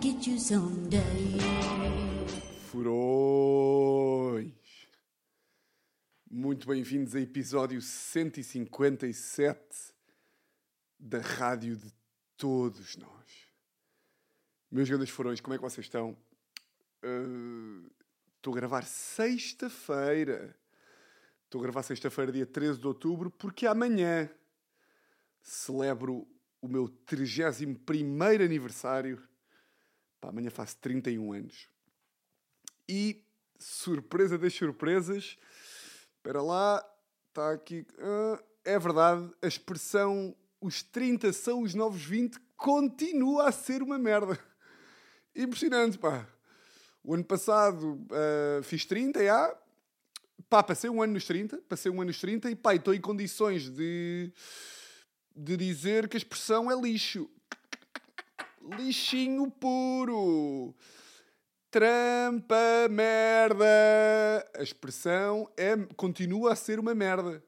get you someday. Furões! Muito bem-vindos a episódio 157 da Rádio de Todos Nós. Meus grandes furões, como é que vocês estão? Uh, Estou a gravar sexta-feira. Estou a gravar sexta-feira, dia 13 de outubro, porque amanhã celebro o meu 31 aniversário. Pá, amanhã faço 31 anos. E, surpresa das surpresas, espera lá, está aqui. ah, é verdade, a expressão os 30 são os novos 20 continua a ser uma merda. Impressionante, pá. O ano passado ah, fiz 30, já. Pá, passei um ano nos 30, passei um ano nos 30 e pá, estou em condições de, de dizer que a expressão é lixo. Lixinho puro. Trampa merda. A expressão é, continua a ser uma merda.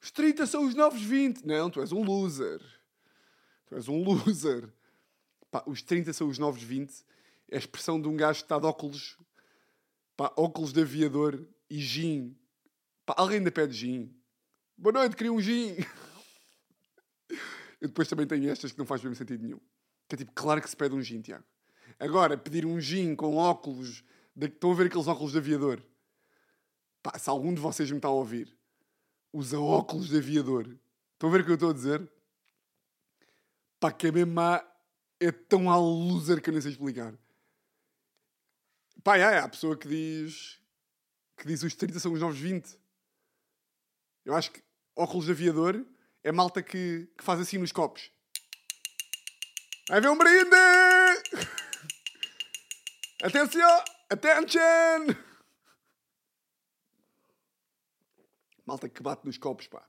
Os 30 são os novos 20. Não, tu és um loser. Tu és um loser. Pá, os 30 são os novos 20. É a expressão de um gajo que está de óculos. Pá, óculos de aviador e gin. Pá, alguém ainda pede gin. Boa noite, queria um gin. Eu depois também tenho estas que não faz mesmo sentido nenhum. Que é tipo, claro que se pede um gin, Tiago. Agora, pedir um gin com óculos. De... Estão a ver aqueles óculos de aviador? Pá, se algum de vocês me está a ouvir, usa óculos de aviador. Estão a ver o que eu estou a dizer? Pá, que é mesmo má. É tão à loser que eu nem sei explicar. Pá, é, é a pessoa que diz. que diz os 30 são os novos 20. Eu acho que óculos de aviador é malta que, que faz assim nos copos. Vai ver um brinde! Atenção! Attention! Malta que bate nos copos, pá.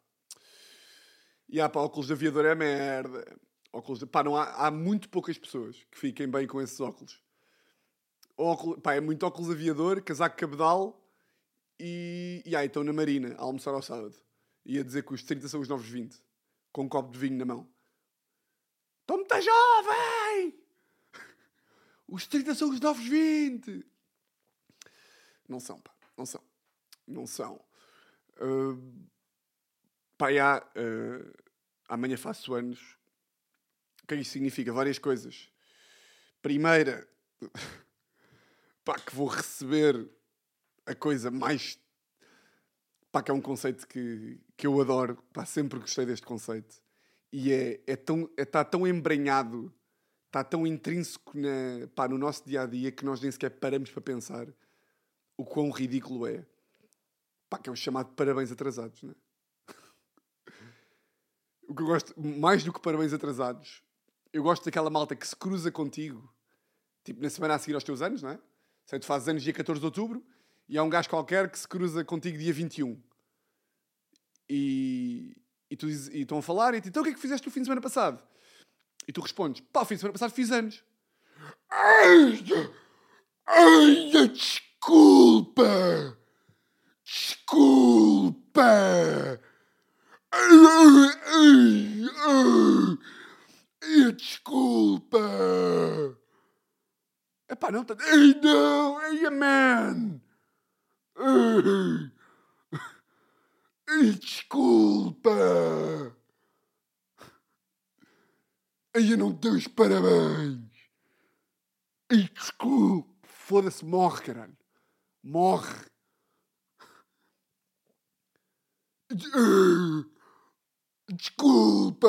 E há, pá, óculos de aviador é merda. Óculos de... Pá, não há, há muito poucas pessoas que fiquem bem com esses óculos. Óculos... Pá, é muito óculos de aviador, casaco cabedal e... E aí, estão na marina, a almoçar ao sábado. E a dizer que os 30 são os novos 20. Com um copo de vinho na mão. Estou muito jovem! Os 30 são os novos 20! Não são, pá. Não são. Não são. Uh, pá, já, uh, amanhã faço anos. O que é isso significa? Várias coisas. Primeira, pá, que vou receber a coisa mais. Pá, que é um conceito que, que eu adoro. Pá, sempre gostei deste conceito. E é, é tão, é, está tão embranhado, está tão intrínseco na, pá, no nosso dia a dia que nós nem sequer paramos para pensar o quão ridículo é. Pá, que é o chamado parabéns atrasados, né? o que eu gosto, mais do que parabéns atrasados, eu gosto daquela malta que se cruza contigo, tipo na semana a seguir aos teus anos, não é? Sei, tu fazes anos dia 14 de outubro e há um gajo qualquer que se cruza contigo dia 21. E, e, tu dizes, e estão a falar e tu, então o que é que fizeste no fim de semana passado? E tu respondes, pá, o fim de semana passado fiz anos. Ai, ai, desculpa! Desculpa! Ai, ai, ai, ai, desculpa! Epá, não, tá... Ai, não! Ai, man! Ai, desculpa! Ai, eu não dou os parabéns! Ai, desculpa! Foda-se, morre, caralho! Morre! Desculpa!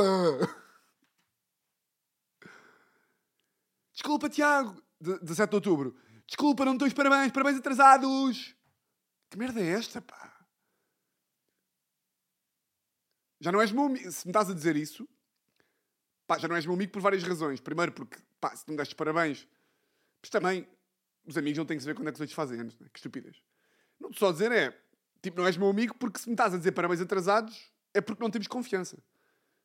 Desculpa, Tiago! De- 17 de outubro. Desculpa, não te dou os parabéns, parabéns atrasados! Que merda é esta, pá? Já não és meu amigo. Se me estás a dizer isso, pá, já não és meu amigo por várias razões. Primeiro, porque, pá, se tu me deste parabéns, mas também, os amigos não têm que saber quando é que os outros fazem anos, né? Que estupidez. Não só dizer é, tipo, não és meu amigo porque se me estás a dizer parabéns atrasados, é porque não temos confiança.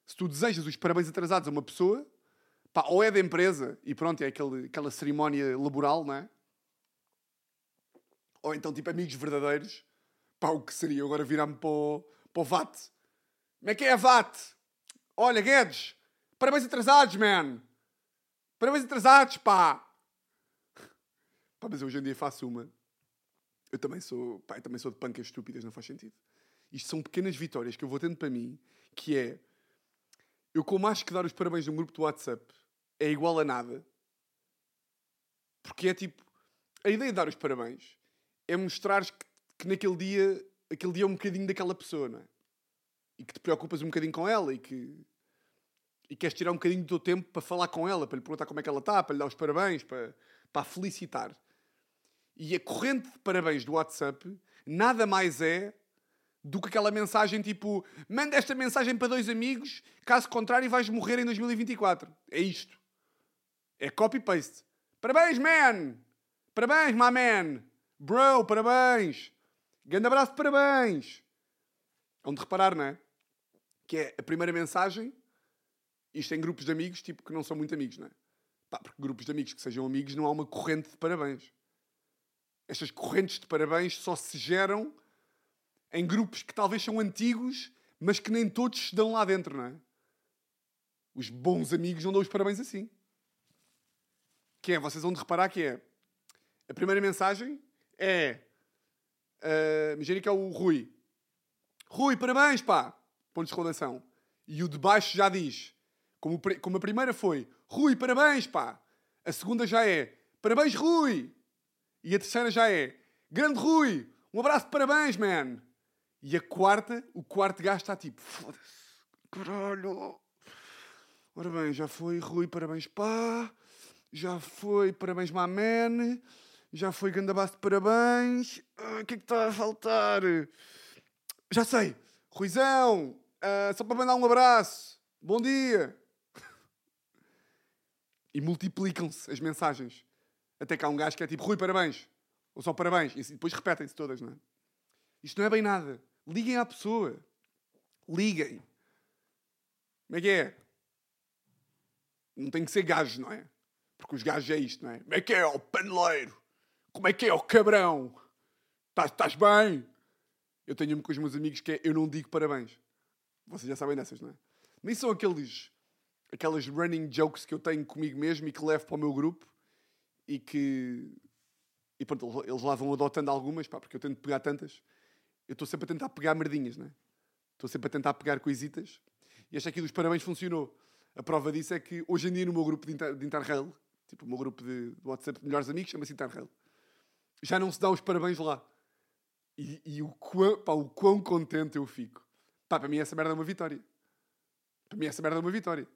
Se tu desejas os parabéns atrasados a uma pessoa, pá, ou é da empresa e pronto, é aquele, aquela cerimónia laboral, não é? Ou então, tipo, amigos verdadeiros, pá, o que seria? Agora virar-me para o, para o VAT. Como é que é VAT? Olha, Guedes, parabéns atrasados, man. Parabéns atrasados, pá! Pá, mas hoje em dia faço uma. Eu também sou, pá, também sou de pancas estúpidas, não faz sentido. Isto são pequenas vitórias que eu vou tendo para mim, que é... Eu como acho que dar os parabéns num grupo do WhatsApp é igual a nada. Porque é tipo... A ideia de dar os parabéns é mostrar que, que naquele dia... Aquele dia é um bocadinho daquela pessoa, não é? E que te preocupas um bocadinho com ela e que... E queres tirar um bocadinho do teu tempo para falar com ela, para lhe perguntar como é que ela está, para lhe dar os parabéns, para, para a felicitar. E a corrente de parabéns do WhatsApp nada mais é do que aquela mensagem tipo: manda esta mensagem para dois amigos, caso contrário vais morrer em 2024. É isto. É copy-paste. Parabéns, man! Parabéns, my man! Bro, parabéns! Grande abraço parabéns! Onde reparar, não é? Que é a primeira mensagem, isto em grupos de amigos, tipo que não são muito amigos, não é? Pá, porque grupos de amigos que sejam amigos não há uma corrente de parabéns. Estas correntes de parabéns só se geram em grupos que talvez são antigos, mas que nem todos se dão lá dentro, não é? Os bons amigos não dão os parabéns assim. Que é, vocês vão de reparar que é. A primeira mensagem é. Uh, Imagina que é o Rui. Rui, parabéns, pá! Ponto de exclamação. E o de baixo já diz. Como, como a primeira foi. Rui, parabéns, pá! A segunda já é. Parabéns, Rui! E a terceira já é. Grande Rui! Um abraço de parabéns, man! E a quarta, o quarto gajo está tipo, foda-se, caralho. Ora bem, já foi Rui, parabéns pá. Já foi parabéns mamen. Já foi Gandabaço de parabéns. Ah, o que é que está a faltar? Já sei. Ruizão, uh, só para mandar um abraço. Bom dia. E multiplicam-se as mensagens. Até que há um gajo que é tipo, Rui, parabéns. Ou só parabéns. E depois repetem-se todas, não é? Isto não é bem nada. Liguem à pessoa. Liguem. Como é que é? Não tem que ser gajo, não é? Porque os gajos é isto, não é? Como é que é, ó paneleiro? Como é que é, ó cabrão? Estás bem? Eu tenho-me com os meus amigos que é eu não digo parabéns. Vocês já sabem dessas, não é? Nem são aqueles aquelas running jokes que eu tenho comigo mesmo e que levo para o meu grupo e que e pronto, eles lá vão adotando algumas, pá, porque eu tento pegar tantas eu estou sempre a tentar pegar merdinhas, não é? Estou sempre a tentar pegar coisitas. E esta aqui dos parabéns funcionou. A prova disso é que hoje em dia no meu grupo de, inter, de Interrail, tipo o meu grupo de, de WhatsApp de melhores amigos, chama-se Interrail, já não se dá os parabéns lá. E, e o, quão, pá, o quão contente eu fico. Pá, para mim essa merda é uma vitória. Para mim essa merda é uma vitória.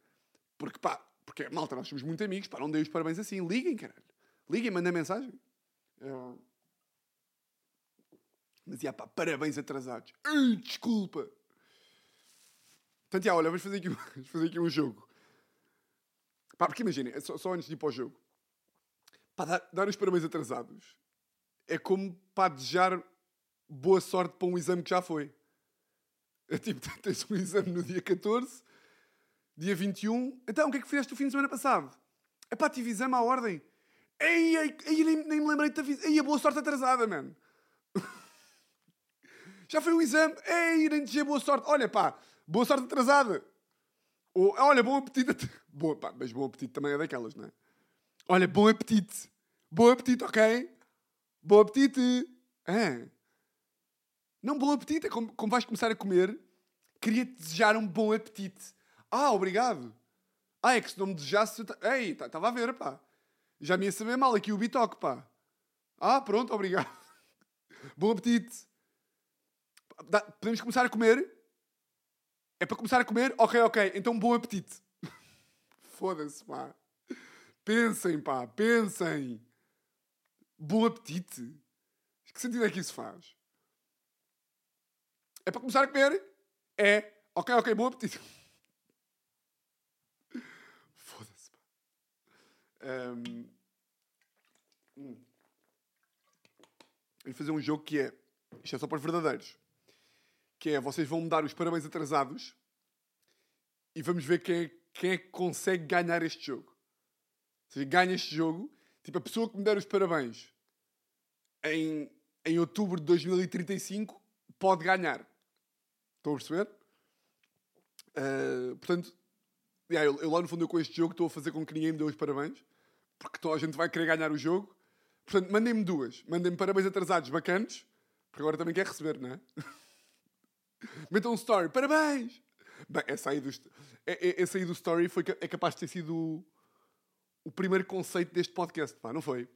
Porque, pá, porque, malta, nós somos muito amigos, pá, não dei os parabéns assim. Liguem, caralho. Liguem, mandem mensagem. Uh, mas, ia pá, parabéns atrasados. Desculpa. Portanto, já, olha, vamos fazer aqui, vamos fazer aqui um jogo. Pá, porque imaginem, só, só, antes de ir para o jogo. Pá, dar, dar os parabéns atrasados é como, pá, desejar boa sorte para um exame que já foi. É tipo, tens um exame no dia 14, dia 21. Então, o que é que fizeste o fim de semana passado? É pá, tive exame à ordem. Ei, ei, ei nem, nem me lembrei de te avisar. Ei, a boa sorte atrasada, mano. Já foi o exame. Ei, nem dizer boa sorte. Olha, pá, boa sorte atrasada. Ou, olha, bom apetite. Boa, pá, mas bom apetite também é daquelas, não é? Olha, bom apetite. Bom apetite, ok? Bom apetite. É. Não bom apetite, é como, como vais começar a comer, queria-te desejar um bom apetite. Ah, obrigado. Ah, é que se não me desejasse... Ei, estava a ver, pá. Já me ia saber mal aqui o bitoque, pá. Ah, pronto, obrigado. bom apetite podemos começar a comer? É para começar a comer? Ok, ok. Então bom apetite. Foda-se, pá. Pensem, pá. Pensem. Bom apetite. Que sentido é que isso faz? É para começar a comer? É. Ok, ok. Bom apetite. Foda-se. Um... Hum. Fazer um jogo que é... Isto é só para os verdadeiros que é vocês vão me dar os parabéns atrasados e vamos ver quem é, quem é que consegue ganhar este jogo. Ou seja, ganha este jogo, tipo, a pessoa que me der os parabéns em, em outubro de 2035 pode ganhar. Estão a perceber? Uh, portanto, Yeah, eu, eu lá no fundo eu com este jogo estou a fazer com que ninguém me dê os parabéns, porque toda a gente vai querer ganhar o jogo. Portanto, mandem-me duas. Mandem-me parabéns atrasados bacanas, porque agora também quer receber, não é? Metam um story, parabéns! Bem, essa aí do, é- é- essa aí do story foi, é capaz de ter sido o, o primeiro conceito deste podcast, pá, não foi?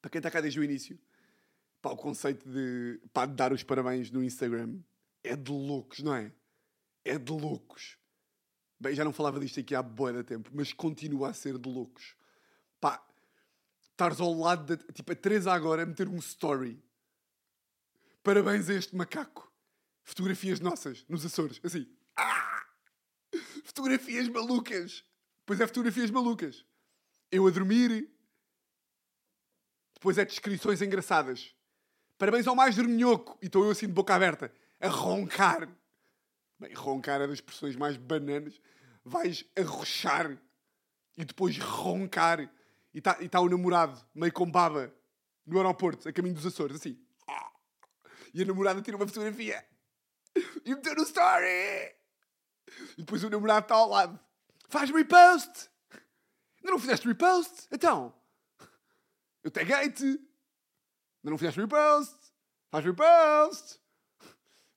Para quem está cá desde o início, pá, o conceito de, pá, de dar os parabéns no Instagram é de loucos, não é? É de loucos. Bem, já não falava disto aqui há boa de tempo, mas continua a ser de loucos. Pá, estares ao lado da. Tipo, a Teresa agora a meter um story. Parabéns a este macaco. Fotografias nossas, nos Açores. Assim. Ah! Fotografias malucas. Pois é, fotografias malucas. Eu a dormir. Depois é descrições engraçadas. Parabéns ao mais dorminhoco. E estou eu assim de boca aberta. A roncar. Bem, roncar é das expressões mais bananas. Vais arrochar e depois roncar. E está tá o namorado, meio com baba, no aeroporto, a caminho dos Açores, assim. E a namorada tira uma fotografia e meteu no story. E depois o namorado está ao lado. Faz repost! Ainda não fizeste repost? Então, eu taguei-te. Ainda não fizeste repost? Faz repost!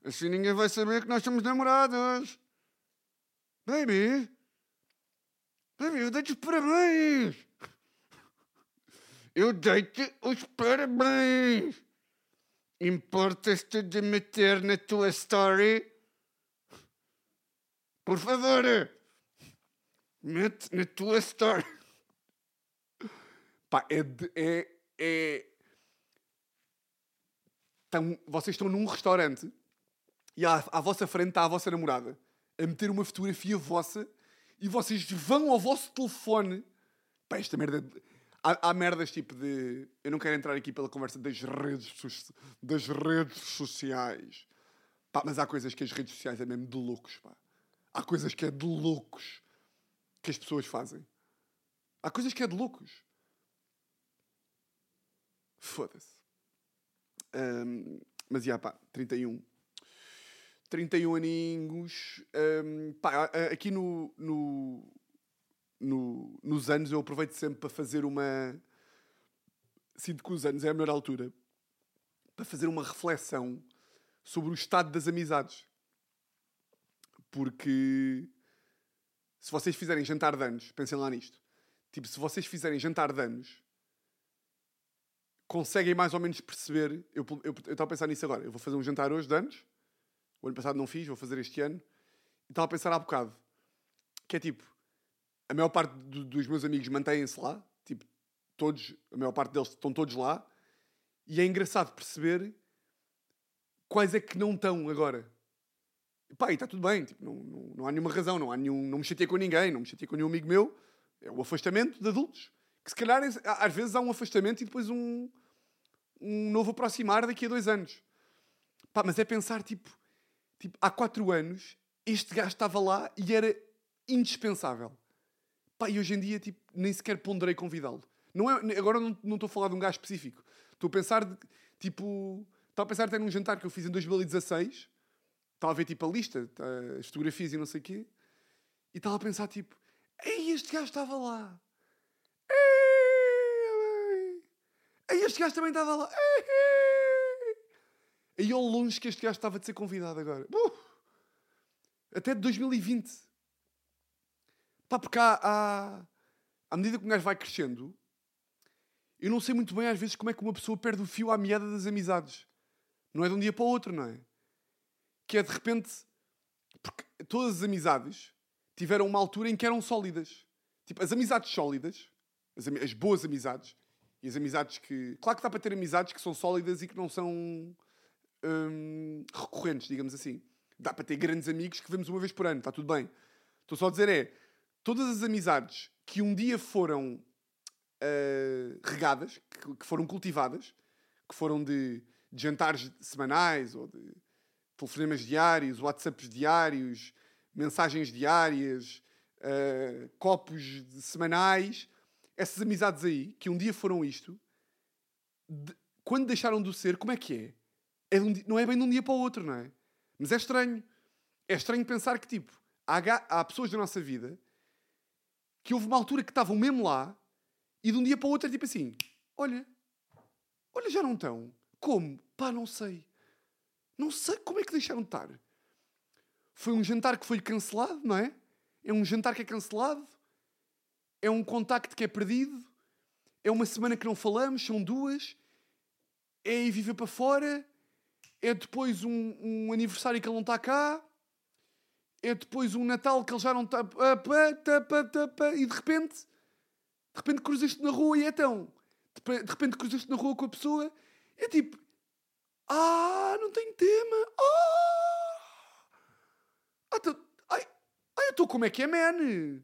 Assim ninguém vai saber que nós somos namorados. Baby! Baby, eu dei-te os parabéns! Eu dei-te os parabéns! Importas-te de meter na tua story? Por favor! Mete na tua story! Pá, é. de- é, é... Tão- vocês estão num restaurante e à, à vossa frente está a vossa namorada a meter uma fotografia vossa e vocês vão ao vosso telefone. Pá, esta merda. Há, há merdas tipo de. Eu não quero entrar aqui pela conversa das redes, soci- das redes sociais. Pá, mas há coisas que as redes sociais é mesmo de loucos, pá. Há coisas que é de loucos que as pessoas fazem. Há coisas que é de loucos. Foda-se. Ahm, mas já, pá, 31. 31 aninhos. Ahm, pá, aqui no, no, no- nos anos eu aproveito sempre para fazer uma. Sinto que os anos é a melhor altura para fazer uma reflexão sobre o estado das amizades. Porque se vocês fizerem jantar de anos, pensem lá nisto. Tipo, se vocês fizerem jantar de anos, conseguem mais ou menos perceber. Eu estava a pensar nisso agora. Eu vou fazer um jantar hoje de anos. O ano passado não fiz, vou fazer este ano. E estava a pensar há bocado. Que é tipo, a maior parte do- dos meus amigos mantêm-se lá. Tipo, todos, a maior parte deles estão todos lá. E é engraçado perceber quais é que não estão agora. E pá, e está tudo bem. Tipo, não, não, não há nenhuma razão. Não, há nenhum, não me chateei com ninguém. Não me chateei com nenhum amigo meu. É o afastamento de adultos. Que se calhar, é- às vezes, há um afastamento e depois um, um novo aproximar daqui a dois anos. Pá, mas é pensar, tipo, tipo, há quatro anos, este gajo estava lá e era indispensável. Pá, e hoje em dia, tipo, nem sequer ponderei convidá-lo. Não é, agora não não estou a falar de um gajo específico. Estou a pensar, de, tipo... Estava a pensar até num jantar que eu fiz em 2016. Estava a ver, tipo, a lista, tá, as fotografias e não sei o quê. E estava a pensar, tipo... Ei, este gajo estava lá. Ei, este gajo também estava lá. Ei, ei. Aí ao longe que este gajo estava de ser convidado agora. Uh! Até de 2020. Pá, porque há, à medida que um gajo vai crescendo, eu não sei muito bem às vezes como é que uma pessoa perde o fio à meada das amizades. Não é de um dia para o outro, não é? Que é de repente. Porque todas as amizades tiveram uma altura em que eram sólidas. Tipo, as amizades sólidas, as, ami- as boas amizades, e as amizades que. Claro que dá para ter amizades que são sólidas e que não são hum, recorrentes, digamos assim. Dá para ter grandes amigos que vemos uma vez por ano, está tudo bem. Estou só a dizer é, todas as amizades que um dia foram ah, regadas, que, que foram cultivadas, que foram de, de jantares semanais ou de telefonemas diários, WhatsApps diários, mensagens diárias, ah, copos semanais, essas amizades aí, que um dia foram isto, de- quando deixaram de ser, como é que é? É um não é bem de um dia para o outro, não é? Mas é estranho. É estranho pensar que, tipo, há, há pessoas da nossa vida que houve uma altura que estavam mesmo lá e de um dia para o outro é tipo assim: olha, olha, já não estão. Como? Pá, não sei. Não sei como é que deixaram de estar. Foi um jantar que foi cancelado, não é? É um jantar que é cancelado. É um contacto que é perdido. É uma semana que não falamos, são duas. É ir viver para fora. É depois um, um aniversário que ele não está cá. É depois um Natal que ele já não está. E de repente, de repente cruzaste na rua e é tão. De repente cruzaste na rua com a pessoa. É tipo. Ah, não tem tema. Ah! ah tô, ai, ai, eu estou como é que é, man?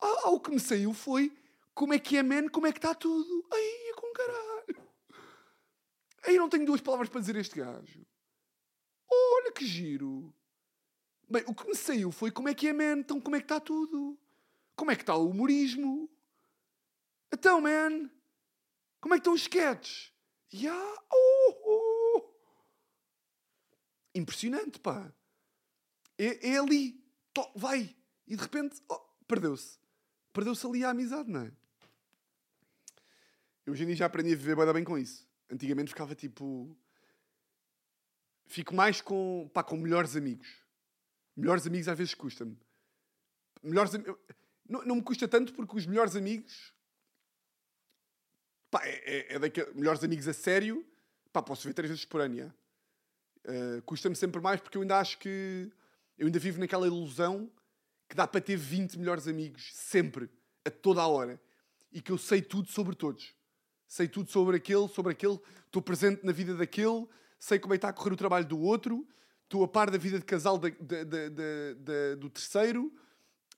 Ah, ah, o que me saiu foi como é que é, man? Como é que está tudo? Ai, é com caralho. Ai, não tenho duas palavras para dizer este gajo. Olha que giro. Bem, o que me saiu foi como é que é, man? Então, como é que está tudo? Como é que está o humorismo? Então, man, como é que estão os sketches? Yeah. Oh, oh. Impressionante, pá. É, é ali. To, vai. E de repente, oh, perdeu-se. Perdeu-se ali a amizade, não é? Eu hoje em dia já aprendi a viver bem com isso. Antigamente ficava tipo. Fico mais com, pá, com melhores amigos. Melhores amigos às vezes custa-me. Melhores am... não, não me custa tanto porque os melhores amigos Pá, é, é, é melhores amigos a sério. Pá, posso ver três vezes por ano, uh, Custa-me sempre mais porque eu ainda acho que... Eu ainda vivo naquela ilusão que dá para ter 20 melhores amigos, sempre, a toda a hora. E que eu sei tudo sobre todos. Sei tudo sobre aquele, sobre aquele. Estou presente na vida daquele. Sei como é que está a correr o trabalho do outro. Estou a par da vida de casal da, da, da, do terceiro.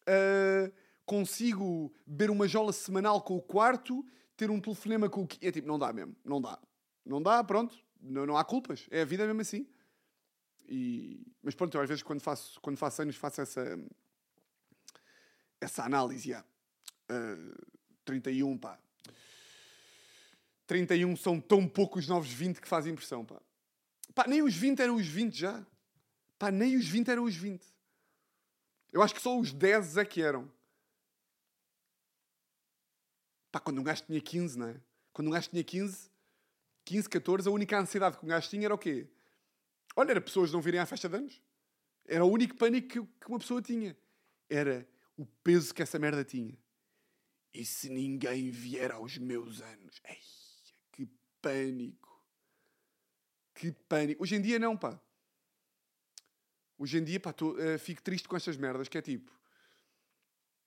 Uh, consigo beber uma jola semanal com o quarto ter um telefonema com o que. É tipo, não dá mesmo. Não dá. Não dá, pronto. Não, não há culpas. É a vida mesmo assim. E... Mas pronto, eu às vezes quando faço, quando faço anos faço essa, essa análise. Yeah. Uh, 31, pá. 31 são tão poucos novos 20 que faz impressão, pá. Pá, nem os 20 eram os 20 já. Pá, nem os 20 eram os 20. Eu acho que só os 10 é que eram. Pá, quando um gajo tinha 15, não é? Quando um gajo tinha 15, 15, 14, a única ansiedade que um gajo tinha era o quê? Olha, era pessoas não virem à festa de anos. Era o único pânico que uma pessoa tinha. Era o peso que essa merda tinha. E se ninguém vier aos meus anos? Ei, pânico. Que pânico. Hoje em dia não, pá. Hoje em dia, pá, tô, uh, fico triste com estas merdas, que é tipo...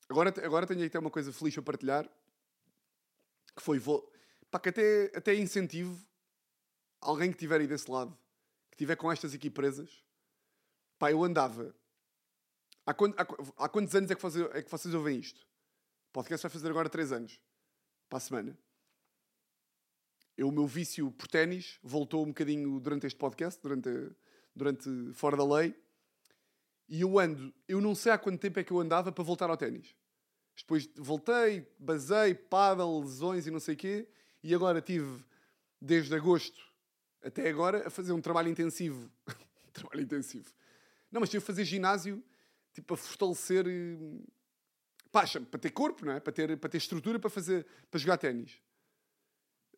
Agora, agora tenho até uma coisa feliz a partilhar que foi, vou, pá, que até, até incentivo alguém que estiver aí desse lado, que estiver com estas aqui presas. Pá, eu andava. Há, quant, há, há quantos anos é que, vocês, é que vocês ouvem isto? O podcast vai fazer agora 3 anos. Para a semana. Eu, o meu vício por ténis voltou um bocadinho durante este podcast, durante, durante Fora da Lei. E eu ando, eu não sei há quanto tempo é que eu andava para voltar ao ténis. Depois voltei, basei, paddle, lesões e não sei o quê. E agora tive, desde agosto até agora, a fazer um trabalho intensivo. trabalho intensivo. Não, mas tive a fazer ginásio, tipo, a fortalecer... Eh, pá, para ter corpo, não é? Para ter, para ter estrutura para, fazer, para jogar ténis.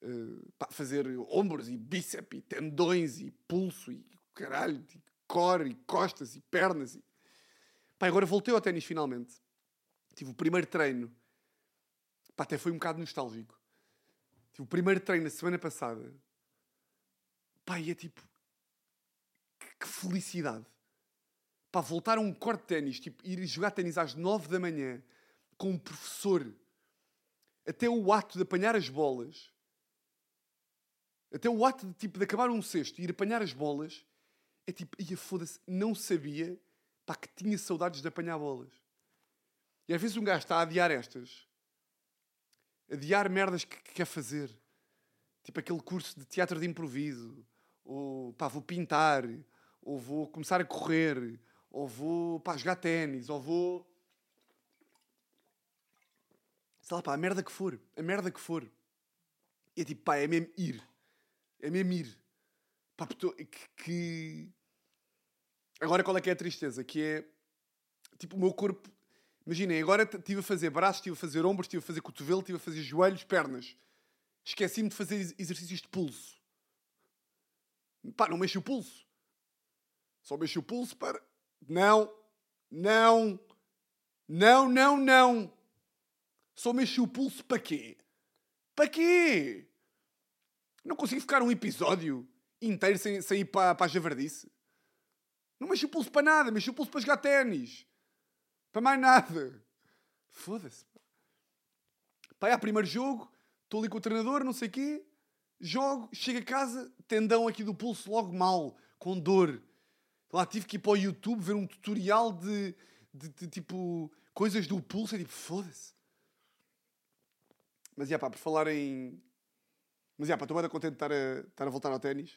Uh, fazer ombros e bíceps e tendões e pulso e caralho, e core e costas e pernas. E... Pá, agora voltei ao ténis finalmente. Tive o primeiro treino. Pá, até foi um bocado nostálgico. Tive o primeiro treino na semana passada. Pá, e é tipo. Que, que felicidade. Pá, voltar a um corte de ténis. Tipo, ir jogar ténis às nove da manhã com um professor. Até o ato de apanhar as bolas. Até o ato de, tipo, de acabar um cesto e ir apanhar as bolas. É tipo, ia foda-se, não sabia pá, que tinha saudades de apanhar bolas. E às vezes um gajo está a adiar estas. Adiar merdas que, que quer fazer. Tipo aquele curso de teatro de improviso. Ou pá, vou pintar. Ou vou começar a correr. Ou vou pá, jogar ténis. Ou vou. Sei lá, pá, a merda que for. A merda que for. E é tipo, pá, é mesmo ir. É mesmo ir. Pá, que. Agora qual é que é a tristeza? Que é. Tipo, o meu corpo Imaginem, agora estive a fazer braços, estive a fazer ombros, estive a fazer cotovelo, estive a fazer joelhos, pernas. Esqueci-me de fazer ex- exercícios de pulso. Pá, não mexo o pulso. Só mexo o pulso para. Não, não, não, não, não. Só mexo o pulso para quê? Para quê? Não consigo ficar um episódio inteiro sem, sem ir para, para a javardice. Não mexo o pulso para nada, mexo o pulso para jogar ténis. Para mais nada. Foda-se. Pá, é primeiro jogo, estou ali com o treinador, não sei o quê, jogo, chego a casa, tendão aqui do pulso logo mal, com dor. Lá tive que ir para o YouTube ver um tutorial de, de, de, tipo coisas do pulso, é tipo, foda-se. Mas, já pá, por falar em... Mas, já estou bem contente de estar a, estar a voltar ao ténis.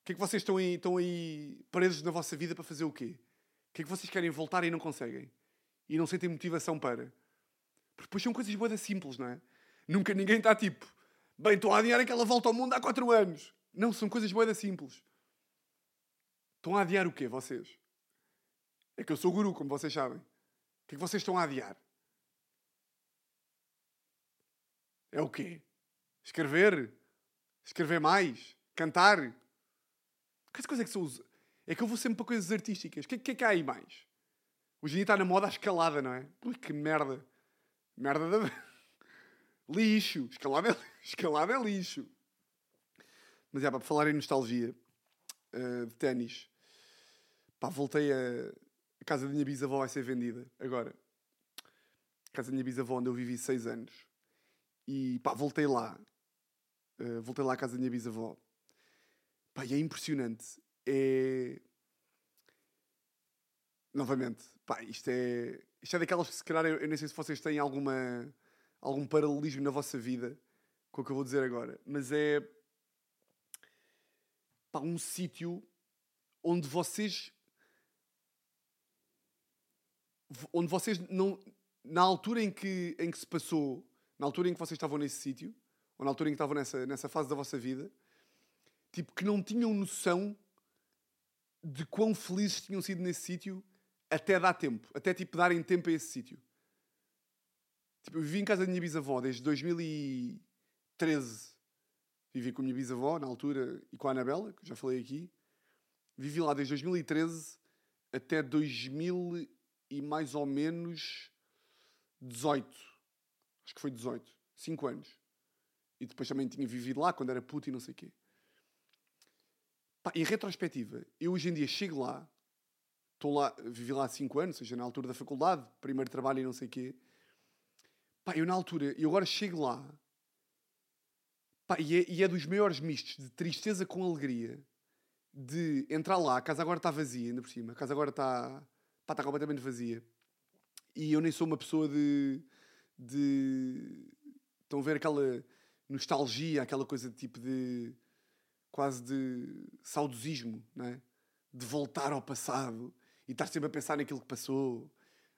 O que é que vocês estão aí, estão aí presos na vossa vida para fazer o quê? O que é que vocês querem voltar e não conseguem? E não sentem motivação para? Porque depois são coisas boas simples, não é? Nunca ninguém está tipo, bem, estou a adiar aquela volta ao mundo há 4 anos. Não, são coisas boas simples. Estão a adiar o quê, vocês? É que eu sou guru, como vocês sabem. O que é que vocês estão a adiar? É o quê? Escrever? Escrever mais? Cantar? Que coisa é que são os... É que eu vou sempre para coisas artísticas. O que, que é que há aí mais? Hoje em dia está na moda a escalada, não é? Ui, que merda. Merda da... lixo. Escalada é, escalada é lixo. Mas é, para falar em nostalgia eh, de ténis. Pá, voltei a... A casa da minha bisavó vai ser vendida agora. A casa da minha bisavó onde eu vivi seis anos. E pá, voltei lá. Eh, voltei lá à casa da minha bisavó. Pá, e é impressionante. É. Novamente, pá, isto é. Isto é daquelas que se calhar eu, eu nem sei se vocês têm alguma, algum paralelismo na vossa vida com o que eu vou dizer agora, mas é. Pá, um sítio onde vocês. Onde vocês não. Na altura em que, em que se passou, na altura em que vocês estavam nesse sítio, ou na altura em que estavam nessa, nessa fase da vossa vida, tipo, que não tinham noção de quão felizes tinham sido nesse sítio até dar tempo, até tipo darem tempo a esse sítio. Tipo, eu vivi em casa da minha bisavó desde 2013. Vivi com a minha bisavó na altura e com a Anabela, que já falei aqui. Vivi lá desde 2013 até 2000 e mais ou menos 18. Acho que foi 18. 5 anos. E depois também tinha vivido lá quando era puto e não sei o quê. Pá, em retrospectiva, eu hoje em dia chego lá, estou lá, vivi lá há 5 anos, ou seja, na altura da faculdade, primeiro trabalho e não sei o quê. Pá, eu na altura, eu agora chego lá, pá, e, é, e é dos maiores mistos de tristeza com alegria, de entrar lá, a casa agora está vazia, ainda por cima, a casa agora está, está completamente vazia. E eu nem sou uma pessoa de, de, estão a ver aquela nostalgia, aquela coisa de tipo de, quase de saudosismo, não é? De voltar ao passado e estar sempre a pensar naquilo que passou.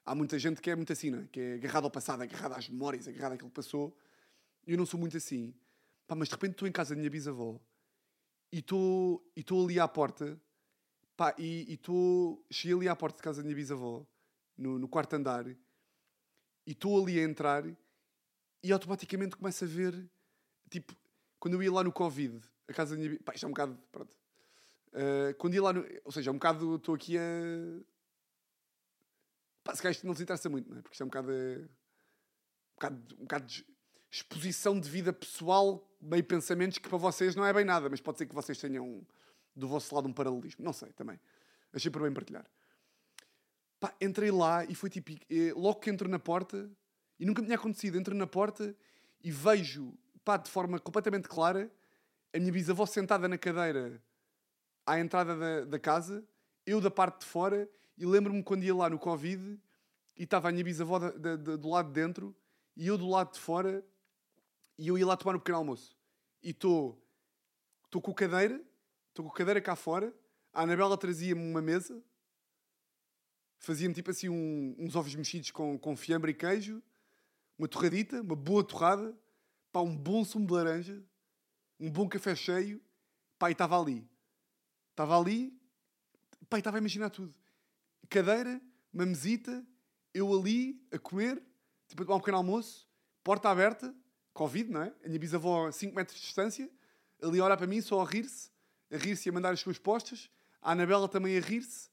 Há muita gente que é muito assim, não é? Que é agarrado ao passado, agarrado às memórias, agarrado àquilo que passou. Eu não sou muito assim. Pá, mas de repente estou em casa da minha bisavó e estou e ali à porta. Pá, e estou... Cheguei ali à porta de casa da minha bisavó, no, no quarto andar, e estou ali a entrar e automaticamente começo a ver, tipo, quando eu ia lá no Covid, a casa da minha... Pá, isto é um bocado... Pronto. Uh, quando ia lá no... Ou seja, é um bocado... Estou aqui a... Pá, se calhar isto não lhes interessa muito, não é? Porque isto é um bocado... eh, Um bocado, um bocado de exposição de vida pessoal, meio pensamentos que para vocês não é bem nada, mas pode ser que vocês tenham do vosso lado um paralelismo. Não sei, também. Achei por bem partilhar. Pá, entrei lá e foi tipo... Logo que entro na porta, e nunca me tinha acontecido, entro na porta e vejo, pá, de forma completamente clara, a minha bisavó sentada na cadeira à entrada da, da casa, eu da parte de fora, e lembro-me quando ia lá no Covid e estava a minha bisavó da- da- do lado de dentro e eu do lado de fora, e eu ia lá tomar um pequeno almoço. E estou com a cadeira, estou com a cadeira cá fora, a Anabela trazia-me uma mesa, fazia-me tipo assim um- uns ovos mexidos com, com fiambre e queijo, uma torradita, uma boa torrada, pá, um bom sumo de laranja, um bom café cheio, pá, e estava ali. Estava ali, pá, e estava a imaginar tudo. Cadeira, uma mesita, eu ali a comer, tipo a tomar um pequeno almoço, porta aberta, Covid, não é? A minha bisavó a 5 metros de distância, ali a olhar para mim, só a rir-se, a rir-se e a mandar as suas postas, a Anabela também a rir-se.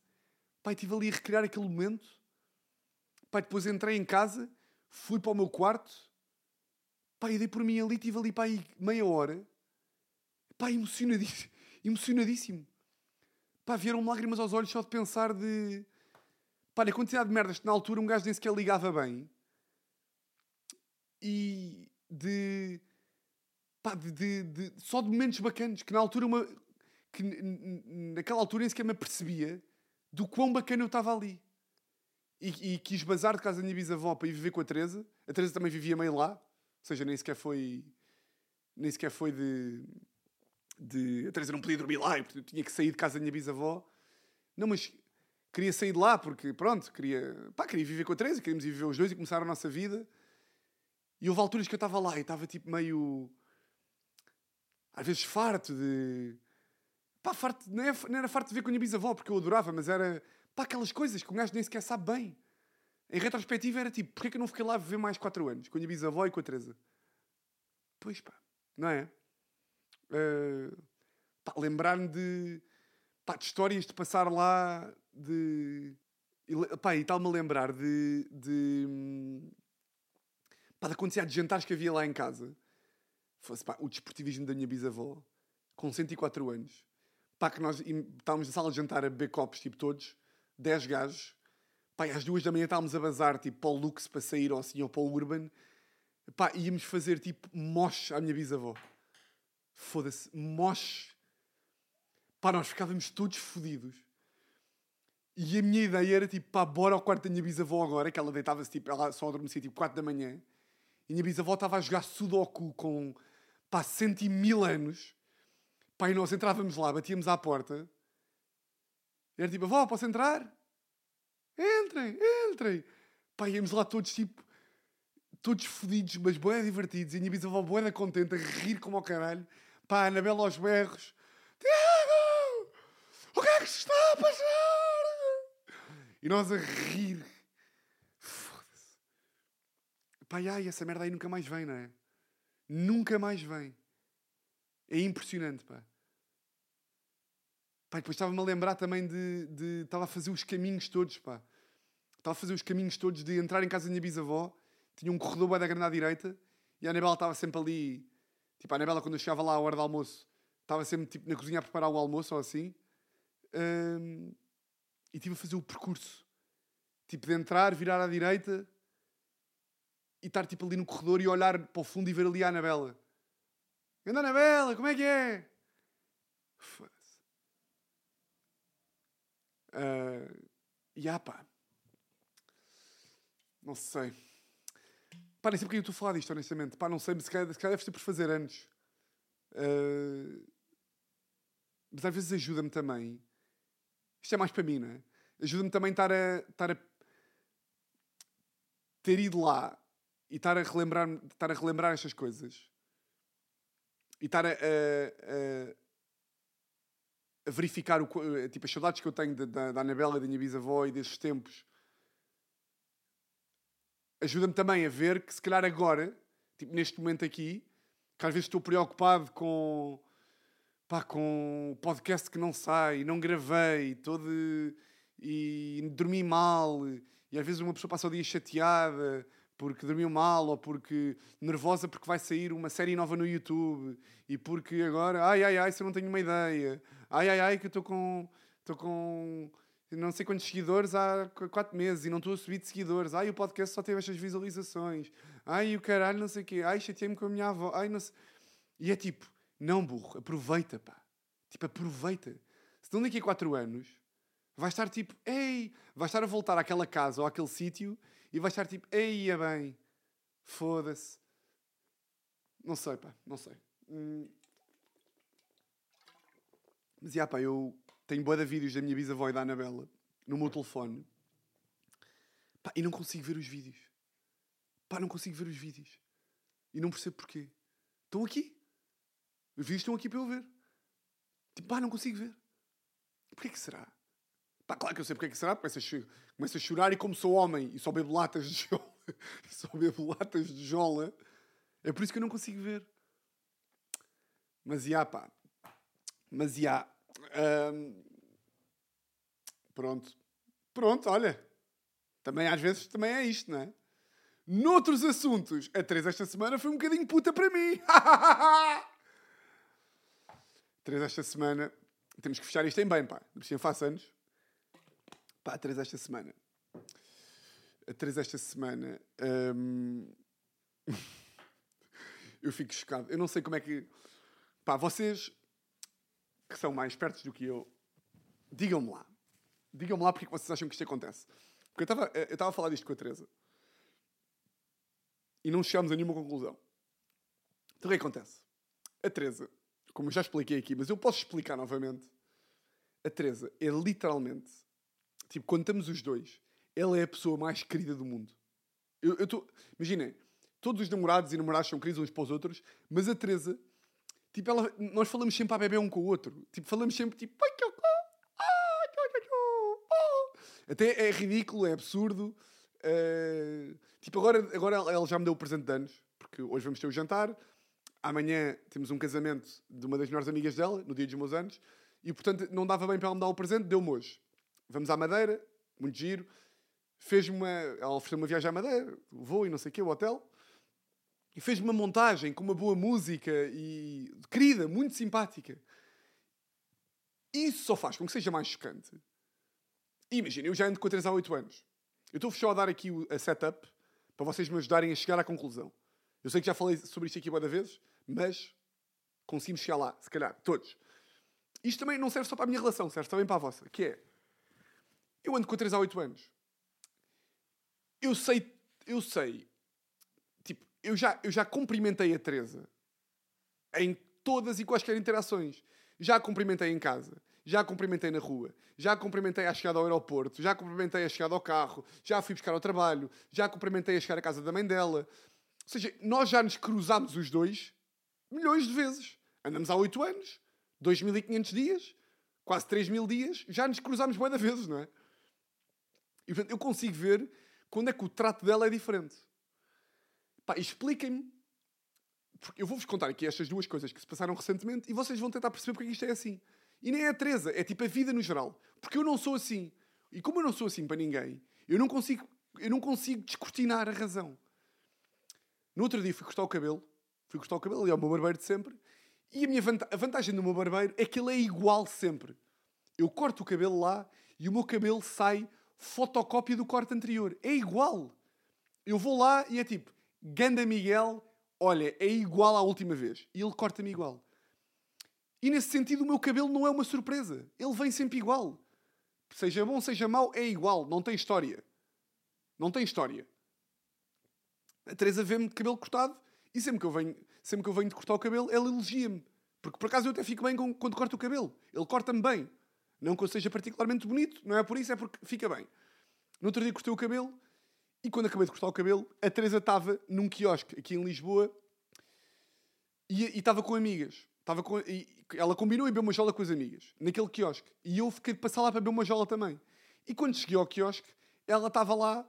Pai, estive ali a recriar aquele momento. Pai, depois entrei em casa, fui para o meu quarto, pai, dei por mim ali, estive ali, pai, meia hora, pai, emocionadíssimo, emocionadíssimo. Pá, vieram lágrimas aos olhos só de pensar de... Pá, a quantidade de merdas que na altura um gajo nem sequer ligava bem. E de... Pá, de, de, de só de momentos bacanas. Que na altura uma... Que naquela altura nem sequer me apercebia do quão bacana eu estava ali. E, e, quis bazar de casa da minha bisavó para ir viver com a Teresa. A Teresa também vivia meio lá. Seja, nem sequer foi... Nem sequer foi de de a Teresa não podia dormir lá e portanto, tinha que sair de casa da minha bisavó. Não, mas queria sair de lá porque, pronto, queria, pá, queria viver com a Teresa, queríamos ir viver os dois e começar a nossa vida. E houve alturas que eu estava lá e estava tipo meio. às vezes farto de. pá, farto, não, é, era farto de ver com a minha bisavó porque eu adorava, mas era. pá, aquelas coisas que o gajo nem sequer sabe bem. Em retrospectiva era tipo, porquê que eu não fiquei lá a viver mais 4 anos com a minha bisavó e com a Teresa? Pois pá, não é? Uh, Lembrar-me de, pá, de histórias de passar lá, de. E, pá, e tal-me lembrar de. de pá, da quantidade de jantares que havia lá em casa. Fosse pá, o desportivismo da minha bisavó, com 104 anos. Pá, que nós estávamos na sala de jantar a beber copos, tipo todos, 10 gajos. E às duas da manhã estávamos a bazar, tipo, para o Lux para sair, ou assim, ou para o Urban. Pá, íamos fazer, tipo, moche à minha bisavó foda-se, moche. Pá, nós ficávamos todos fodidos. E a minha ideia era tipo, pá, bora ao quarto da minha bisavó agora, que ela deitava-se, tipo, ela só adormecia tipo 4 da manhã. E a minha bisavó estava a jogar Sudoku com, pá, cento e mil anos. Pá, e nós entrávamos lá, batíamos à porta. Era tipo, avó, posso entrar? Entrem, entrem. Pá, íamos lá todos tipo, todos fodidos, mas boé divertidos. E a minha bisavó boé contente, a rir como ao caralho. Pá, a Anabela aos berros. Tiago! O que é que se está a passar? E nós a rir. Foda-se. Pá, ai, essa merda aí nunca mais vem, não é? Nunca mais vem. É impressionante, pá. Pá, depois estava-me a lembrar também de, de... Estava a fazer os caminhos todos, pá. Estava a fazer os caminhos todos de entrar em casa da minha bisavó. Tinha um corredor bem da grande à direita. E a Anabela estava sempre ali Tipo, a Anabela, quando eu chegava lá à hora do almoço, estava sempre tipo, na cozinha a preparar o almoço ou assim. Um, e estive a fazer o percurso. Tipo, de entrar, virar à direita e estar tipo ali no corredor e olhar para o fundo e ver ali a Anabela. Anda, Anabela, como é que é? Foda-se. Uh, e ah, pá. Não sei. Pá, nem sei porque eu estou a falar disto, honestamente. Pá, não sei, mas se calhar, se calhar deve ser por fazer anos. Uh... Mas às vezes ajuda-me também. Isto é mais para mim, não é? Ajuda-me também estar a, estar a ter ido lá e estar a relembrar, estar a relembrar estas coisas e estar a, a, a verificar o, tipo, as saudades que eu tenho da, da Anabela, da minha bisavó e desses tempos ajuda-me também a ver que se calhar agora, tipo neste momento aqui, que às vezes estou preocupado com pá, com o podcast que não sai, não gravei, todo e dormi mal, e às vezes uma pessoa passa o dia chateada porque dormiu mal ou porque nervosa porque vai sair uma série nova no YouTube e porque agora, ai ai ai, se eu não tenho uma ideia, ai ai ai, que eu estou com estou com não sei quantos seguidores há quatro meses e não estou a subir de seguidores. Ai, o podcast só teve estas visualizações. Ai, o caralho, não sei o quê. Ai, chateei-me com a minha avó. Ai, não sei... E é tipo, não burro, aproveita, pá. Tipo, aproveita. Se não daqui a quatro anos, vai estar tipo, ei, vai estar a voltar àquela casa ou àquele sítio e vai estar tipo, ei, é bem, foda-se. Não sei, pá, não sei. Hum. Mas, já, pá, eu tenho boa de vídeos da minha bisavó e da Anabela no meu telefone. Pá, e não consigo ver os vídeos. Pá, não consigo ver os vídeos. E não percebo porquê. Estão aqui. Os vídeos estão aqui para eu ver. Tipo, pá, não consigo ver. Porquê que será? Pá, claro que eu sei porque é que será. Começo a, cho- começo a chorar e como sou homem e só bebo latas de jola, só bebo latas de jola, é por isso que eu não consigo ver. Mas já, pá. Mas já. Pronto. Pronto, olha. Também às vezes também é isto, não é? Noutros assuntos, a Teresa esta semana foi um bocadinho puta para mim. Teresa esta semana, temos que fechar isto em bem, pá. Precisa faço anos. Pá, a Teresa esta semana. A Teresa esta semana. eu fico chocado. Eu não sei como é que. Pá, vocês que são mais espertos do que eu, digam-me lá. Digam-me lá porque é vocês acham que isto acontece. Porque eu estava estava a falar disto com a Teresa e não chegámos a nenhuma conclusão. Então o é que acontece? A Teresa, como eu já expliquei aqui, mas eu posso explicar novamente. A Teresa é literalmente, tipo, quando estamos os dois, ela é a pessoa mais querida do mundo. Eu estou. Imaginem, todos os namorados e namoradas são queridos uns para os outros, mas a Teresa, tipo, ela, nós falamos sempre a beber um com o outro. Tipo, falamos sempre tipo. "Ai, que eu- ah, que eu- que eu- ah." Até é ridículo, é absurdo. Uh, tipo, agora, agora ela ela já me deu o presente de anos, porque hoje vamos ter o jantar. Amanhã temos um casamento de uma das melhores amigas dela, no dia dos meus anos, e portanto não dava bem para ela me dar o presente, deu-me hoje. Vamos à Madeira, muito giro. Fez-me uma. Ela ofereceu uma viagem à Madeira, o voo e não sei o quê, o hotel. E fez-me uma montagem com uma boa música e. querida, muito simpática. Isso só faz com que seja mais chocante. Imagina, eu já ando com a 3 há 8 anos. Eu estou só a dar aqui a setup para vocês me ajudarem a chegar à conclusão. Eu sei que já falei sobre isto aqui várias vezes, mas conseguimos chegar lá, se calhar, todos. Isto também não serve só para a minha relação, serve também para a vossa, que é... Eu ando com a 3 há 8 anos. Eu sei, eu sei, eu já, eu já cumprimentei a Teresa em todas e quaisquer interações. Já cumprimentei em casa, já cumprimentei na rua, já cumprimentei à chegada ao aeroporto, já cumprimentei à chegada ao carro, já fui buscar ao trabalho, já cumprimentei a chegar à casa da mãe dela. Ou seja, nós já nos cruzámos os dois milhões de vezes. Andamos há 8 anos, 2.500 dias, quase 3.000 dias, já nos cruzámos de vezes, não é? E portanto, eu consigo ver quando é que o trato dela é diferente. Pá, expliquem-me porque eu vou-vos contar aqui estas duas coisas que se passaram recentemente e vocês vão tentar perceber porque é que isto é assim. E nem é a Teresa, é tipo a vida no geral. Porque eu não sou assim. E como eu não sou assim para ninguém, eu não consigo, eu não consigo descortinar a razão. No outro dia fui cortar o cabelo. Fui cortar o cabelo, ali ao meu barbeiro de sempre. E a, minha vanta a vantagem do meu barbeiro é que ele é igual sempre. Eu corto o cabelo lá e o meu cabelo sai fotocópia do corte anterior. É igual. Eu vou lá e é tipo, Ganda Miguel, olha, é igual à última vez. E ele corta-me igual. E nesse sentido, o meu cabelo não é uma surpresa. Ele vem sempre igual. Seja bom, seja mau, é igual. Não tem história. Não tem história. A Teresa vê-me de cabelo cortado e sempre que eu venho, sempre que eu venho de cortar o cabelo, ela elogia-me. Porque por acaso eu até fico bem com- quando corto o cabelo. Ele corta-me bem. Não que eu seja particularmente bonito, não é por isso, é porque fica bem. No outro dia cortei o cabelo e quando acabei de cortar o cabelo, a Teresa estava num quiosque aqui em Lisboa e e estava com amigas. Estava com, e ela combinou em beber uma jola com as amigas, naquele quiosque. E eu fiquei de passar lá para beber uma jola também. E quando cheguei ao quiosque, ela estava lá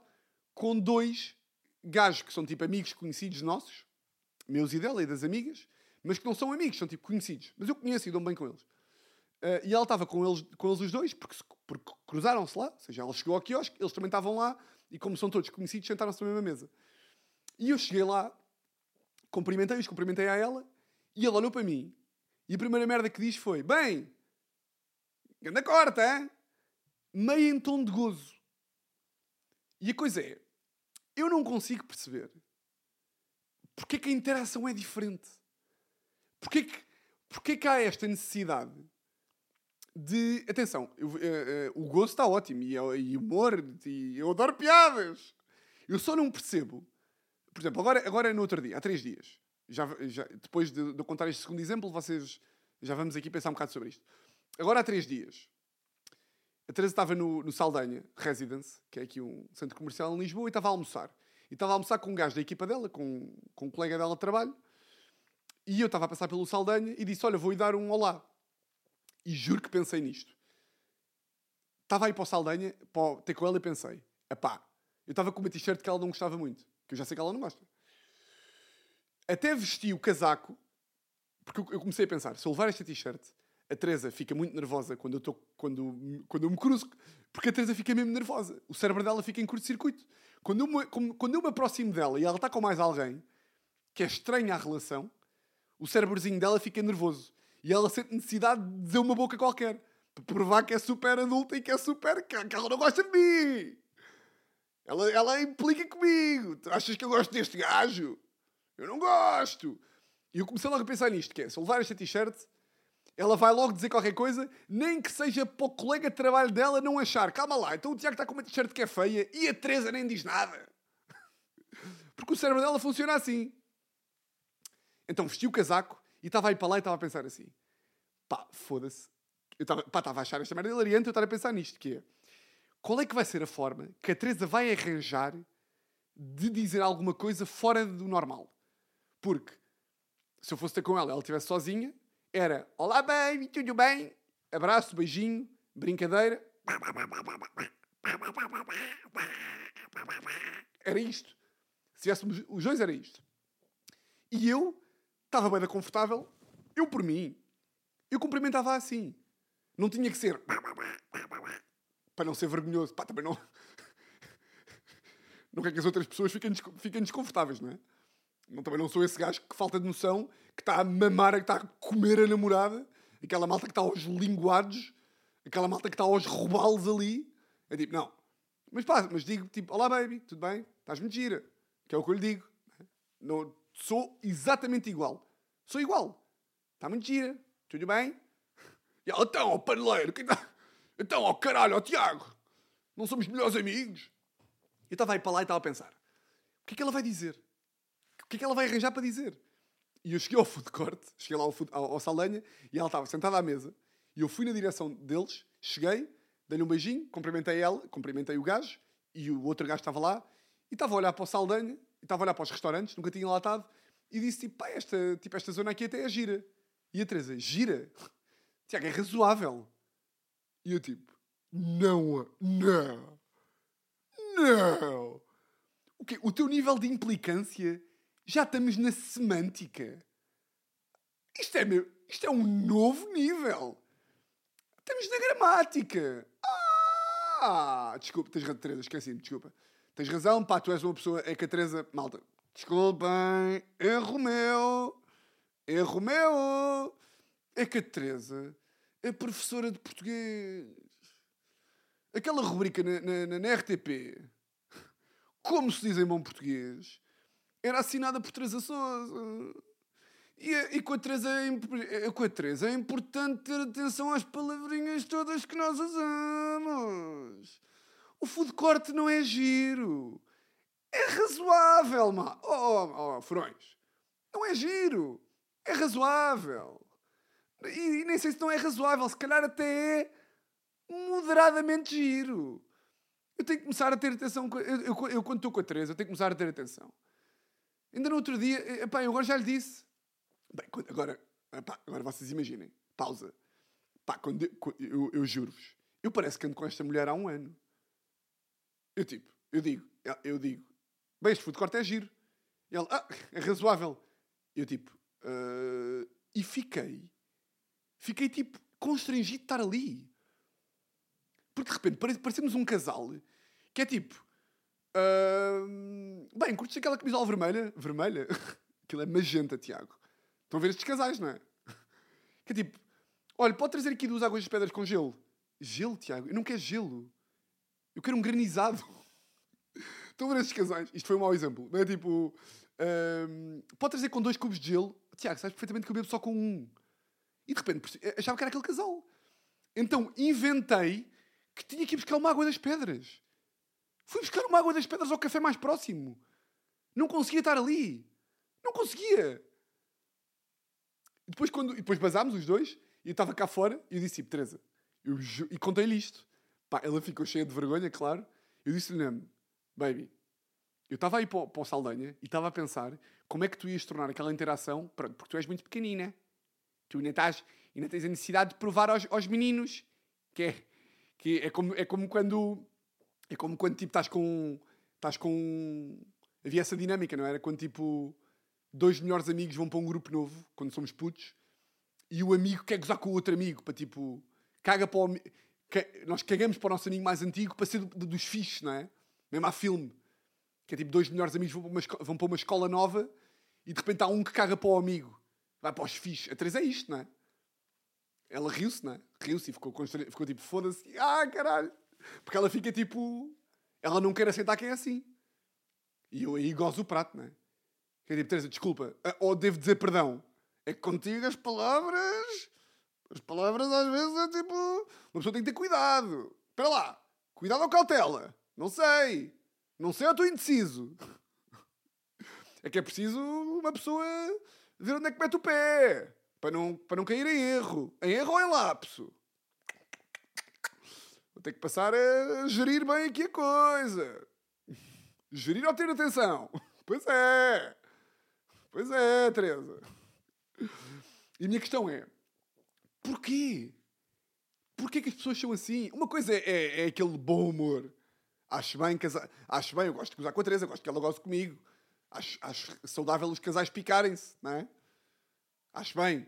com dois gajos que são tipo amigos conhecidos nossos, meus e dela e das amigas, mas que não são amigos, são tipo conhecidos. Mas eu conheço e dou-me bem com eles. Ah, e ela estava com eles, com eles os dois, porque, porque cruzaram-se lá. Ou seja, ela chegou ao quiosque, eles também estavam lá, e como são todos conhecidos, sentaram-se na mesma mesa. E eu cheguei lá, cumprimentei-os, cumprimentei a ela, e ele olhou para mim, e a primeira merda que diz foi: Bem, anda corta, hein? Meio em tom de gozo. E a coisa é, eu não consigo perceber porque é que a interação é diferente. Porque que, porque que há esta necessidade de. Atenção, eu- eh, eh, o gozo está ótimo e, é- e humor, e eu adoro piadas. Eu só não percebo. Por exemplo, agora, agora no outro dia, há três dias, já, já- depois de, de eu contar este segundo exemplo, vocês já vamos aqui pensar um bocado sobre isto. Agora há três dias, a Teresa estava no, no Saldanha Residence, que é aqui um centro comercial em Lisboa, e estava a almoçar. E estava a almoçar com um gajo da equipa dela, com, com um colega dela de trabalho, e eu estava a passar pelo Saldanha e disse: Olha, vou-lhe dar um olá. E juro que pensei nisto. estava aí para o Saldanha, para ter com ela e pensei, epá, eu estava com uma t-shirt que ela não gostava muito, que eu já sei que ela não gosta. Até vesti o casaco, porque eu comecei a pensar, se eu levar esta t-shirt, a Teresa fica muito nervosa quando eu, tô, quando, quando eu me cruzo, porque a Teresa fica mesmo nervosa. O cérebro dela fica em curto-circuito. Quando, eu me, quando eu me aproximo dela e ela está com mais alguém, que é estranha a relação, o cérebrozinho dela fica nervoso. E ela sente necessidade de dizer uma boca qualquer. Para provar que é super adulta e que é super... que ela não gosta de mim. Ela, ela implica comigo. Tu achas que eu gosto deste gajo? Eu não gosto. E eu comecei logo a pensar nisto, que é, se eu levar esta t-shirt, ela vai logo dizer qualquer coisa, nem que seja para o colega de trabalho dela não achar. Calma lá, então o Tiago está com uma t-shirt que é feia e a Teresa nem diz nada. Porque o cérebro dela funciona assim. Então vesti o casaco e estava aí para lá e estava a pensar assim. Pá, foda-se. Eu estava, a achar esta merda hilariante eu estava a pensar nisto, que é... Qual é que vai ser a forma que a Teresa vai arranjar de dizer alguma coisa fora do normal? Porque se eu fosse ter com ela, ela estivesse sozinha, era Olá, baby, tudo bem? Abraço, beijinho, brincadeira. Era isto. Se tivéssemos os dois, era isto. E eu estava bem confortável, eu por mim, eu cumprimentava assim. Não tinha que ser para não ser vergonhoso. Pá, também não. Não quer que as outras pessoas fiquem, fiquem desconfortáveis, não é? Não, também não sou esse gajo que falta de noção, que está a mamar, que está a comer a namorada, aquela malta que está aos linguados, aquela malta que está aos robalos ali. É tipo, não. Mas pá, mas digo tipo, olá baby, tudo bem? Estás muito gira. Que é o que eu lhe digo. Não, sou exatamente igual. Sou igual. Está muito gira. Tudo bem? E ela, então, ó paneleiro, que tá... então, ó caralho, ó Tiago, não somos melhores amigos? Eu estava aí para lá e estava a pensar, o que é que ela vai dizer? que é que ela vai arranjar para dizer? E eu cheguei ao food court, cheguei lá ao, food, ao, ao Saldanha, e ela estava sentada à mesa, e eu fui na direção deles, cheguei, dei-lhe um beijinho, cumprimentei ela, cumprimentei o gajo, e o outro gajo estava lá, e estava a olhar para o Saldanha, estava a olhar para os restaurantes, nunca tinha lá estado, e disse tipo, pá, esta, tipo, esta zona aqui até é gira. E a Teresa, gira? Tiago, é razoável. E eu tipo, não, não, não. O quê? O teu nível de implicância já estamos na semântica. Isto é, meu, isto é um novo nível. Estamos na gramática. Ah! Desculpa, tens razão, Teresa, esqueci-me, desculpa. Tens razão, pá, tu és uma pessoa. É que a Teresa. Malta, desculpem, erro meu. Erro meu. É que a Teresa é professora de português. Aquela rubrica na, na, na RTP. Como se diz em bom português? era assinada por Teresa Sousa. E, e com, a Teresa é, com a Teresa é importante ter atenção às palavrinhas todas que nós usamos. O food court não é giro. É razoável, mano. Oh, oh, oh, furões. Não é giro. É razoável. E, e, nem sei se não é razoável. Se calhar até é moderadamente giro. Eu tenho que começar a ter atenção. Eu, eu, eu quando estou com a Teresa, eu tenho que começar a ter atenção. Ainda no outro dia, eh, epá, eu agora já lhe disse. Bem, agora, epá, agora vocês imaginem. Pausa. Pá, quando eu, eu, eu juro-vos, eu parece que ando com esta mulher há um ano. Eu tipo, eu digo, eu digo, bem, este food court é giro. E ela, ah, é razoável. Eu tipo, uh, e fiquei, fiquei tipo, constrangido de estar ali. Porque de repente parecemos um casal que é tipo, Uh, bem, curtes aquela camisola vermelha? Vermelha? Aquilo é magenta, Tiago. Estão a ver estes casais, não é? Que é tipo, olha, pode trazer aqui duas águas de pedras com gelo. Gelo, Tiago? Eu não quero gelo. Eu quero um granizado. Estão a ver estes casais? Isto foi um mau exemplo. Não é tipo, uh, pode trazer com dois cubos de gelo. Tiago, sabes perfeitamente que eu bebo só com um. E de repente achava que era aquele casal. Então inventei que tinha que ir buscar uma água das pedras. Fui buscar uma água das pedras ao café mais próximo. Não conseguia estar ali. Não conseguia. E depois, quando, e depois basámos os dois, e eu estava cá fora, e eu disse, tipo, Teresa, eu, e contei-lhe isto. Pá, ela ficou cheia de vergonha, claro. Eu disse-lhe, baby, eu estava aí para, para o Saldanha e estava a pensar como é que tu ias tornar aquela interação, porque tu és muito pequenina. Tu ainda, estás, ainda tens a necessidade de provar aos, aos meninos que é Que é como, é como quando. É como quando tipo estás com. Estás com. Havia essa dinâmica, não era? Quando tipo. Dois melhores amigos vão para um grupo novo, quando somos putos, e o amigo quer gozar com o outro amigo, para tipo. Caga para o. Nós cagamos para o nosso amigo mais antigo para ser do- do- dos fixes, não é? Mesmo há filme. Que é tipo, dois melhores amigos vão para, uma, vão para uma escola nova e de repente há um que caga para o amigo. Vai para os fixes. A Teresa é isto, não é? Ela riu-se, não é? Riu-se e ficou, ficou tipo, foda-se. Ah, caralho. Porque ela fica tipo... Ela não quer aceitar quem é assim. E eu aí gozo o prato, não é? Que é tipo, Teresa, desculpa. ah, Ou devo dizer perdão. É que contigo as palavras... As palavras às vezes é tipo... Uma pessoa tem que ter cuidado. Espera lá. Cuidado ou cautela? Não sei. Não sei ou estou indeciso. É que é preciso uma pessoa ver onde é que mete o pé. Para não, para não cair em erro. Em erro ou em lapso. Vou ter que passar a gerir bem aqui a coisa. Gerir ou ter atenção? Pois é. Pois é, Teresa. E a minha questão é: porquê? Porquê que as pessoas são assim? Uma coisa é, é, aquele bom humor. Acho bem, casar, acho bem, eu gosto de gozar com a Teresa, gosto que ela goze comigo. Acho, acho saudável os casais picarem-se, não é? Acho bem.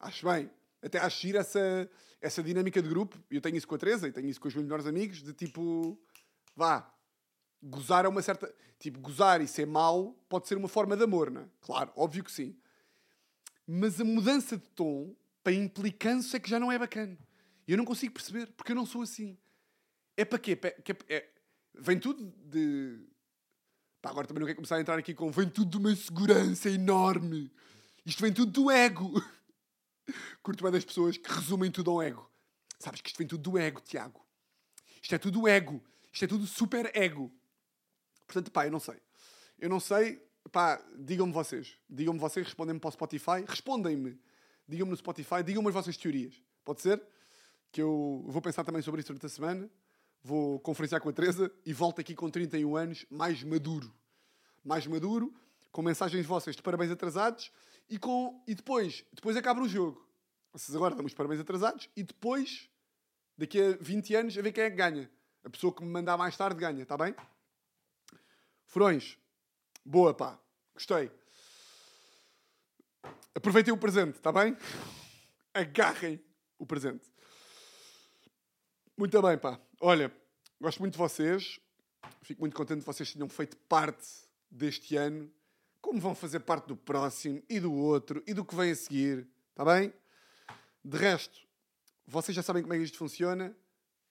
Acho bem. Até acho giro essa, essa dinâmica de grupo. Eu tenho isso com a Teresa e tenho isso com os meus melhores amigos, de tipo, vá, gozar é uma certa. Tipo, gozar e ser mau pode ser uma forma de amor, não é? Claro, óbvio que sim. Mas a mudança de tom para implicância que já não é bacana. Eu não consigo perceber, porque eu não sou assim. É para quê? É- é- vem tudo de. Pá, agora também não quero começar a entrar aqui com. Vem tudo de uma insegurança enorme. Isto vem tudo do ego. Curto bem das pessoas que resumem tudo ao ego. Sabes que isto vem tudo do ego, Tiago. Isto é tudo ego. Isto é tudo super ego. Portanto, pá, eu não sei. Eu não sei. Pá, digam-me vocês. Digam-me vocês, respondem-me para o Spotify. Respondem-me. Digam-me no Spotify. Digam-me as vossas teorias. Pode ser? Que eu vou pensar também sobre isso durante a semana. Vou conferenciar com a Teresa e volto aqui com 31 anos, mais maduro. Mais maduro, com mensagens vossas de parabéns atrasados e, com, e depois, depois acaba o jogo. Vocês agora dão os parabéns atrasados e depois, daqui a 20 anos, a ver quem é que ganha. A pessoa que me mandar mais tarde ganha, está bem? Furões. Boa, pá. Gostei. Aproveitem o presente, está bem? Agarrem o presente. Muito bem, pá. Olha, gosto muito de vocês. Fico muito contente de vocês tenham feito parte deste ano. Como vão fazer parte do próximo e do outro e do que vem a seguir. Está bem? De resto, vocês já sabem como é que isto funciona.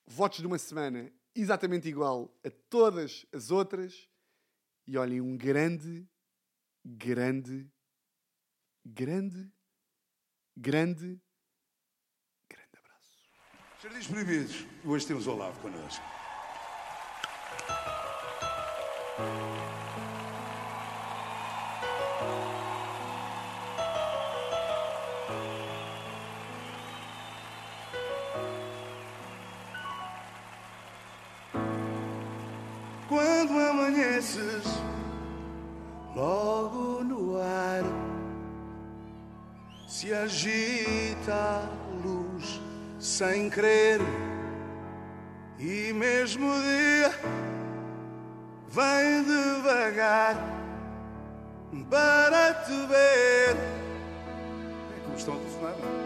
Votos de uma semana exatamente igual a todas as outras. E olhem, um grande, grande, grande, grande, grande abraço. Jardins Proibidos, hoje temos o Olavo connosco. Quando amanheces, se agita a luz sem querer, e mesmo dia vem devagar para te ver. É como estão a telefonar, não é?